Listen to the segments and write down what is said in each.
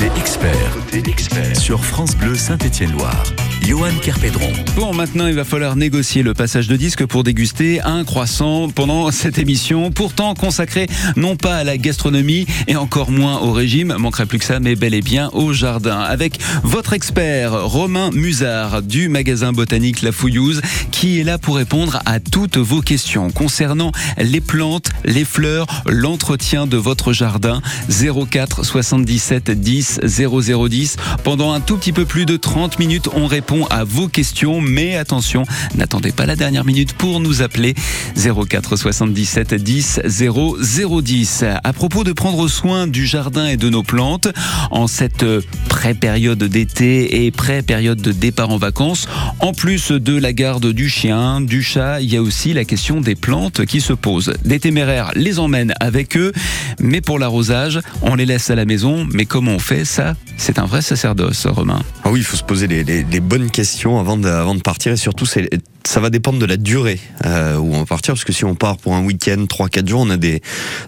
Côté expert, sur France Bleu Saint-Étienne-Loire. Johan Kerpédron. Bon, maintenant, il va falloir négocier le passage de disque pour déguster un croissant pendant cette émission, pourtant consacrée non pas à la gastronomie et encore moins au régime, manquerait plus que ça, mais bel et bien au jardin. Avec votre expert, Romain Musard, du magasin botanique La Fouillouse, qui est là pour répondre à toutes vos questions concernant les plantes, les fleurs, l'entretien de votre jardin. 04 77 10 0010. Pendant un tout petit peu plus de 30 minutes, on répond à vos questions, mais attention, n'attendez pas la dernière minute pour nous appeler 04 77 10 0010. À propos de prendre soin du jardin et de nos plantes, en cette pré-période d'été et pré-période de départ en vacances, en plus de la garde du chien, du chat, il y a aussi la question des plantes qui se posent. Des téméraires les emmènent avec eux, mais pour l'arrosage, on les laisse à la maison. Mais comment on fait ça C'est un vrai sacerdoce, Romain. Ah oui, il faut se poser les, bonnes questions avant de partir et surtout c'est ça va dépendre de la durée euh, où on va partir, parce que si on part pour un week-end, 3-4 jours, on a des,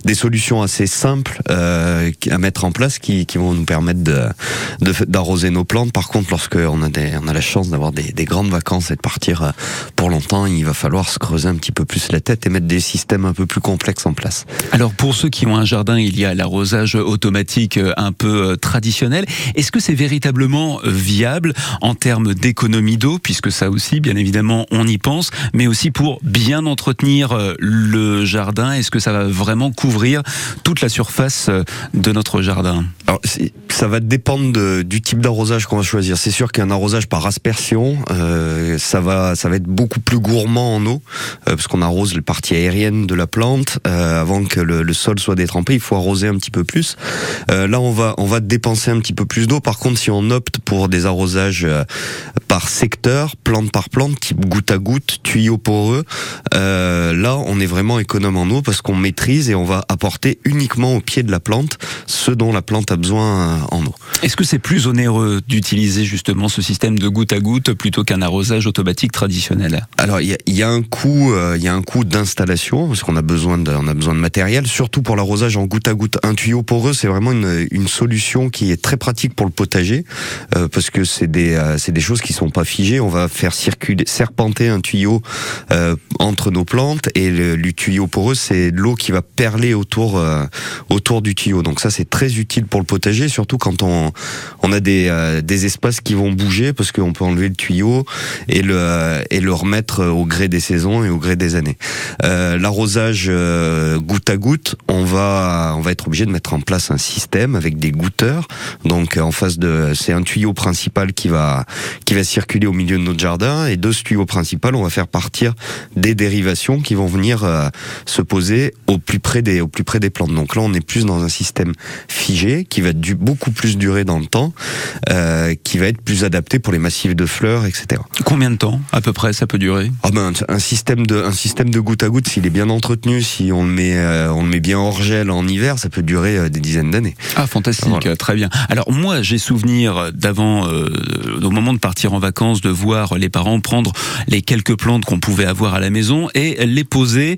des solutions assez simples euh, à mettre en place qui, vont nous permettre d'arroser nos plantes. Par contre, lorsque on a, a la chance d'avoir des, des, grandes vacances et de partir euh, pour longtemps, il va falloir se creuser un petit peu plus la tête et mettre des systèmes un peu plus complexes en place. Alors pour ceux qui ont un jardin, il y a l'arrosage automatique un peu traditionnel. Est-ce que c'est véritablement viable en termes d'économie d'eau, puisque ça aussi, bien évidemment, on on y pense, mais aussi pour bien entretenir euh, le jardin. Est-ce que ça va vraiment couvrir toute la surface euh, de notre jardin? Ça va dépendre de, du type d'arrosage qu'on va choisir. C'est sûr qu'un arrosage par aspersion, euh, ça va, ça va être beaucoup plus gourmand en eau, euh, parce qu'on arrose les parties aériennes de la plante euh, avant que le, le, sol soit détrempé. Il faut arroser un petit peu plus. Euh, là, on va, on va dépenser un petit peu plus d'eau. Par contre, si on opte pour des arrosages par secteur, plante par plante, type goutte à goutte, tuyau poreux. Euh, là, on est vraiment économe en eau parce qu'on maîtrise et on va apporter uniquement au pied de la plante ce dont la plante a besoin en. Est-ce que c'est plus onéreux d'utiliser justement ce système de goutte à goutte plutôt qu'un arrosage automatique traditionnel? Alors, il y, y a, un coût, euh, il y a un coût d'installation parce qu'on a besoin de, on a besoin de matériel, surtout pour l'arrosage en goutte à goutte. Un tuyau poreux, c'est vraiment une, une, solution qui est très pratique pour le potager euh, parce que c'est des, euh, c'est des choses qui sont pas figées. On va faire circuler, serpenter un tuyau entre nos plantes et le, le tuyau poreux c'est l'eau qui va perler autour euh, autour du tuyau. Donc ça c'est très utile pour le potager, surtout quand on on a des euh, des espaces qui vont bouger parce qu'on peut enlever le tuyau et le et le remettre au gré des saisons et au gré des années. Euh, L'arrosage euh, goutte à goutte, on va on va être obligé de mettre en place un système avec des goutteurs. Donc en face de c'est un tuyau principal qui va qui va circuler au milieu de notre jardin et deux tuyaux principaux on va faire partir des dérivations qui vont venir euh, se poser au plus près des au plus près des plantes. Donc là, on est plus dans un système figé qui va du, beaucoup plus durer dans le temps, euh, qui va être plus adapté pour les massifs de fleurs, etc. Combien de temps à peu près ça peut durer? Ah ben, un système de un système de goutte à goutte, s'il est bien entretenu, si on le met euh, on le met bien hors gel en hiver, ça peut durer des dizaines d'années. Ah fantastique, voilà. très bien. Alors moi, j'ai souvenir d'avant, au moment de partir en vacances, de voir les parents prendre les quelques plantes qu'on pouvait avoir à la maison et les poser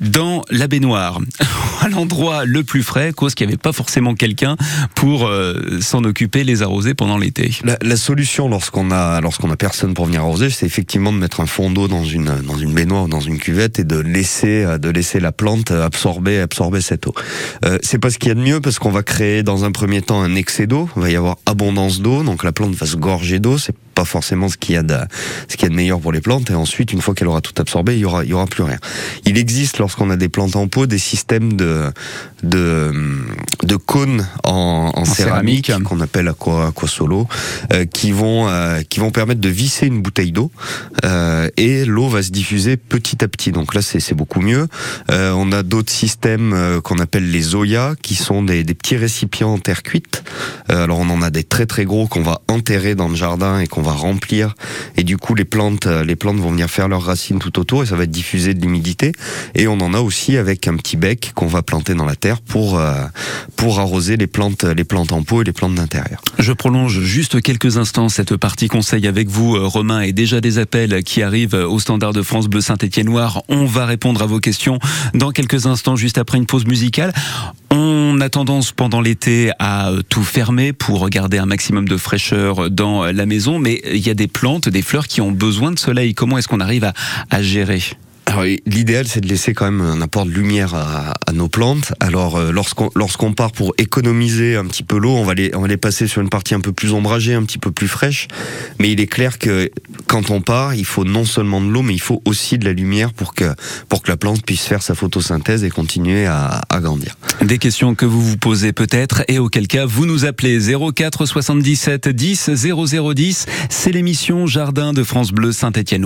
dans la baignoire, à l'endroit le plus frais, cause qu'il n'y avait pas forcément quelqu'un pour euh, s'en occuper, les arroser pendant l'été. La, solution lorsqu'on a lorsqu'on a personne pour venir arroser, c'est effectivement de mettre un fond d'eau dans une dans une baignoire, dans une cuvette et de laisser de laisser la plante absorber absorber cette eau. Euh, c'est pas ce qu'il y a de mieux parce qu'on va créer dans un premier temps un excès d'eau, il va y avoir abondance d'eau, donc la plante va se gorger d'eau. Pas forcément ce qu'il y a de ce qu'il y a de meilleur pour les plantes. Et ensuite une fois qu'elle aura tout absorbé il y aura il y aura plus rien. Il existe lorsqu'on a des plantes en pot des systèmes de de de cônes en, en, en céramique, céramique. qu'on appelle aqua, aqua solo euh, qui vont euh, qui vont permettre de visser une bouteille d'eau euh, et l'eau va se diffuser petit à petit. Donc là c'est beaucoup mieux. On a d'autres systèmes qu'on appelle les Zoya qui sont des, des petits récipients en terre cuite. Alors on en a des très très gros qu'on va enterrer dans le jardin et qu'on va va remplir et du coup les plantes, les plantes vont venir faire leurs racines tout autour et ça va diffuser de l'humidité. Et on en a aussi avec un petit bec qu'on va planter dans la terre pour pour arroser les plantes, les plantes en pot et les plantes d'intérieur. Je prolonge juste quelques instants cette partie conseil avec vous, Romain, et déjà des appels qui arrivent au standard de France Bleu Saint-Étienne Noir. On va répondre à vos questions dans quelques instants, juste après une pause musicale. On a tendance pendant l'été à tout fermer pour garder un maximum de fraîcheur dans la maison, mais il y a des plantes, des fleurs qui ont besoin de soleil. Comment est-ce qu'on arrive à, gérer? L'idéal, c'est de laisser quand même un apport de lumière à, nos plantes. Alors, euh, lorsqu'on lorsqu'on part pour économiser un petit peu l'eau, on va les on va les passer sur une partie un peu plus ombragée, un petit peu plus fraîche. Mais il est clair que quand on part, il faut non seulement de l'eau, mais il faut aussi de la lumière pour que pour que la plante puisse faire sa photosynthèse et continuer à, à grandir. Des questions que vous vous posez peut-être et auquel cas vous nous appelez 04 77 10 0010. C'est l'émission Jardin de France Bleu Saint-Étienne.